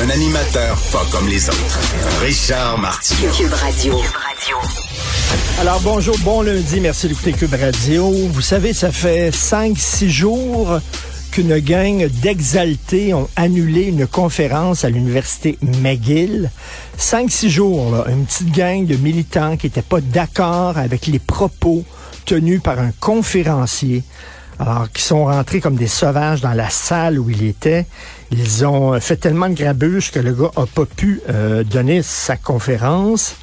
Un animateur pas comme les autres. Richard Martineau. Cube Radio. Alors bonjour, bon lundi, merci d'écouter Cube Radio. Vous savez, ça fait 5-6 jours qu'une gang d'exaltés ont annulé une conférence à l'université McGill. 5-6 jours, là, une petite gang de militants qui n'étaient pas d'accord avec les propos tenus par un conférencier. Alors, qui sont rentrés comme des sauvages dans la salle où il était. Ils ont fait tellement de grabuge que le gars a pas pu euh, donner sa conférence.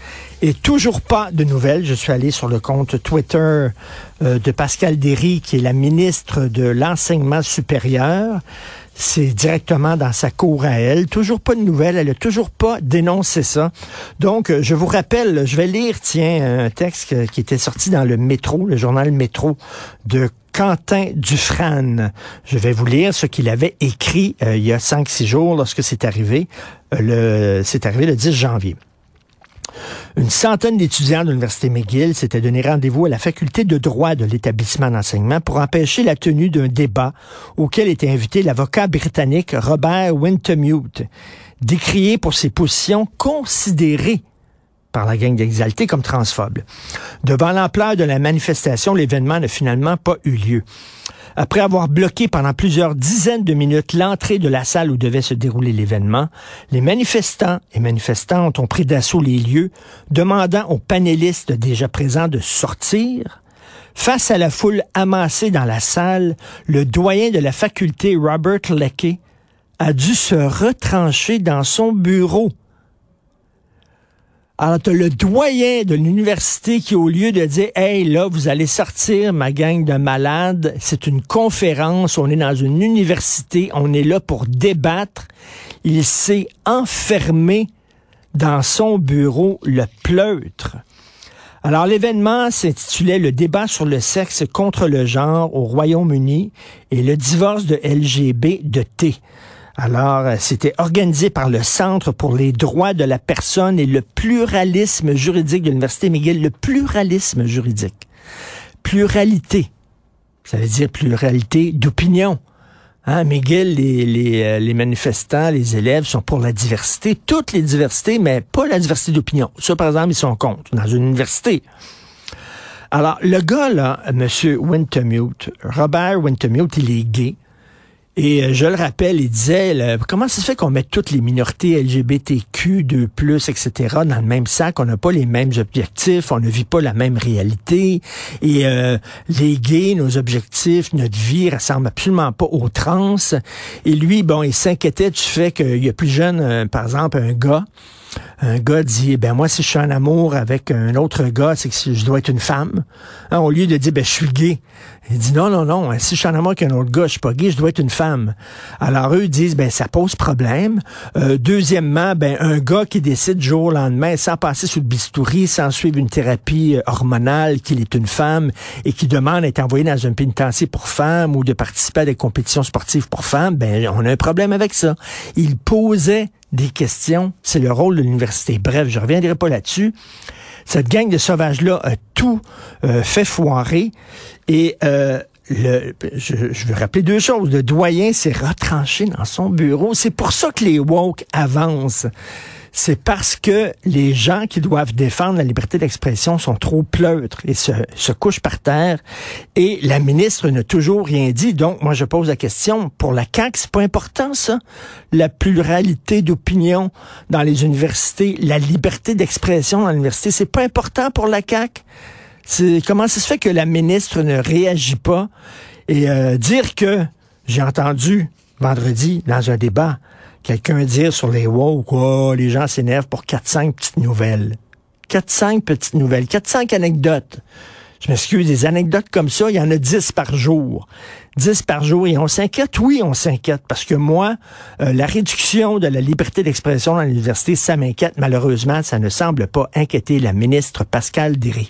Et toujours pas de nouvelles. Je suis allé sur le compte Twitter euh, de Pascal Derry, qui est la ministre de l'Enseignement supérieur. C'est directement dans sa cour à elle. Toujours pas de nouvelles. Elle a toujours pas dénoncé ça. Donc, euh, je vous rappelle, je vais lire, tiens, un texte qui était sorti dans le métro, le journal Métro de Quentin Dufresne. Je vais vous lire ce qu'il avait écrit euh, il y a 5-6 jours lorsque c'est arrivé. le, c'est arrivé le 10 janvier. Une centaine d'étudiants de l'Université McGill s'étaient donné rendez-vous à la faculté de droit de l'établissement d'enseignement pour empêcher la tenue d'un débat auquel était invité l'avocat britannique Robert Wintermute, décrié pour ses positions considérées par la gang d'exaltés comme transphobes. Devant l'ampleur de la manifestation, l'événement n'a finalement pas eu lieu. Après avoir bloqué pendant plusieurs dizaines de minutes l'entrée de la salle où devait se dérouler l'événement, les manifestants et manifestantes ont pris d'assaut les lieux, demandant aux panélistes déjà présents de sortir. Face à la foule amassée dans la salle, le doyen de la faculté, Robert Leckie, a dû se retrancher dans son bureau. Alors, tu le doyen de l'université qui, au lieu de dire, hey, là, vous allez sortir, ma gang de malades, c'est une conférence, on est dans une université, on est là pour débattre, il s'est enfermé dans son bureau le pleutre. Alors, l'événement s'intitulait Le débat sur le sexe contre le genre au Royaume-Uni et le divorce de LGB de T. Alors, euh, c'était organisé par le Centre pour les droits de la personne et le pluralisme juridique de l'Université McGill. Le pluralisme juridique. Pluralité. Ça veut dire pluralité d'opinion. Hein, les, euh, les, manifestants, les élèves sont pour la diversité, toutes les diversités, mais pas la diversité d'opinion. Ça, par exemple, ils sont contre dans une université. Alors, le gars, là, M. Wintermute, Robert Wintermute, il est gay. Et euh, je le rappelle, il disait, comment ça se fait qu'on met toutes les minorités LGBTQ, 2+, etc., dans le même sac? On n'a pas les mêmes objectifs, on ne vit pas la même réalité. Et euh, les gays, nos objectifs, notre vie ressemble absolument pas aux trans. Et lui, bon, il s'inquiétait du fait qu'il y a plus jeune, euh, par exemple, un gars un gars dit, ben moi, si je suis en amour avec un autre gars, c'est que je dois être une femme. Hein, au lieu de dire, ben je suis gay. Il dit, non, non, non, si je suis en amour avec un autre gars, je suis pas gay, je dois être une femme. Alors eux disent, ben ça pose problème. Euh, deuxièmement, ben un gars qui décide jour au lendemain, sans passer sous le bistouri, sans suivre une thérapie euh, hormonale, qu'il est une femme et qui demande d'être envoyé dans un pénitencier pour femmes ou de participer à des compétitions sportives pour femmes, ben on a un problème avec ça. Il posait des questions. C'est le rôle de l'université. Bref, je reviendrai pas là-dessus. Cette gang de sauvages-là a tout euh, fait foirer. Et euh, le, je, je, veux rappeler deux choses. Le doyen s'est retranché dans son bureau. C'est pour ça que les woke avancent c'est parce que les gens qui doivent défendre la liberté d'expression sont trop pleutres et se, couchent par terre. Et la ministre n'a toujours rien dit. Donc, moi, je pose la question, pour la CAQ, c'est pas important, ça? La pluralité d'opinion dans les universités, la liberté d'expression dans l'université, c'est pas important pour la CAQ? Comment ça se fait que la ministre ne réagit pas? Et euh, dire que, j'ai entendu vendredi dans un débat, quelqu'un dire sur les woke, quoi, les gens s'énervent pour 4-5 petites nouvelles. 4-5 petites nouvelles, 4-5 anecdotes. je m'excuse, des anecdotes comme ça, il y en a 10 par jour. 10 par jour. Et on s'inquiète, oui, on s'inquiète, parce que moi, euh, la réduction de la liberté d'expression dans l'université, ça m'inquiète. Malheureusement, ça ne semble pas inquiéter la ministre Pascal Derry.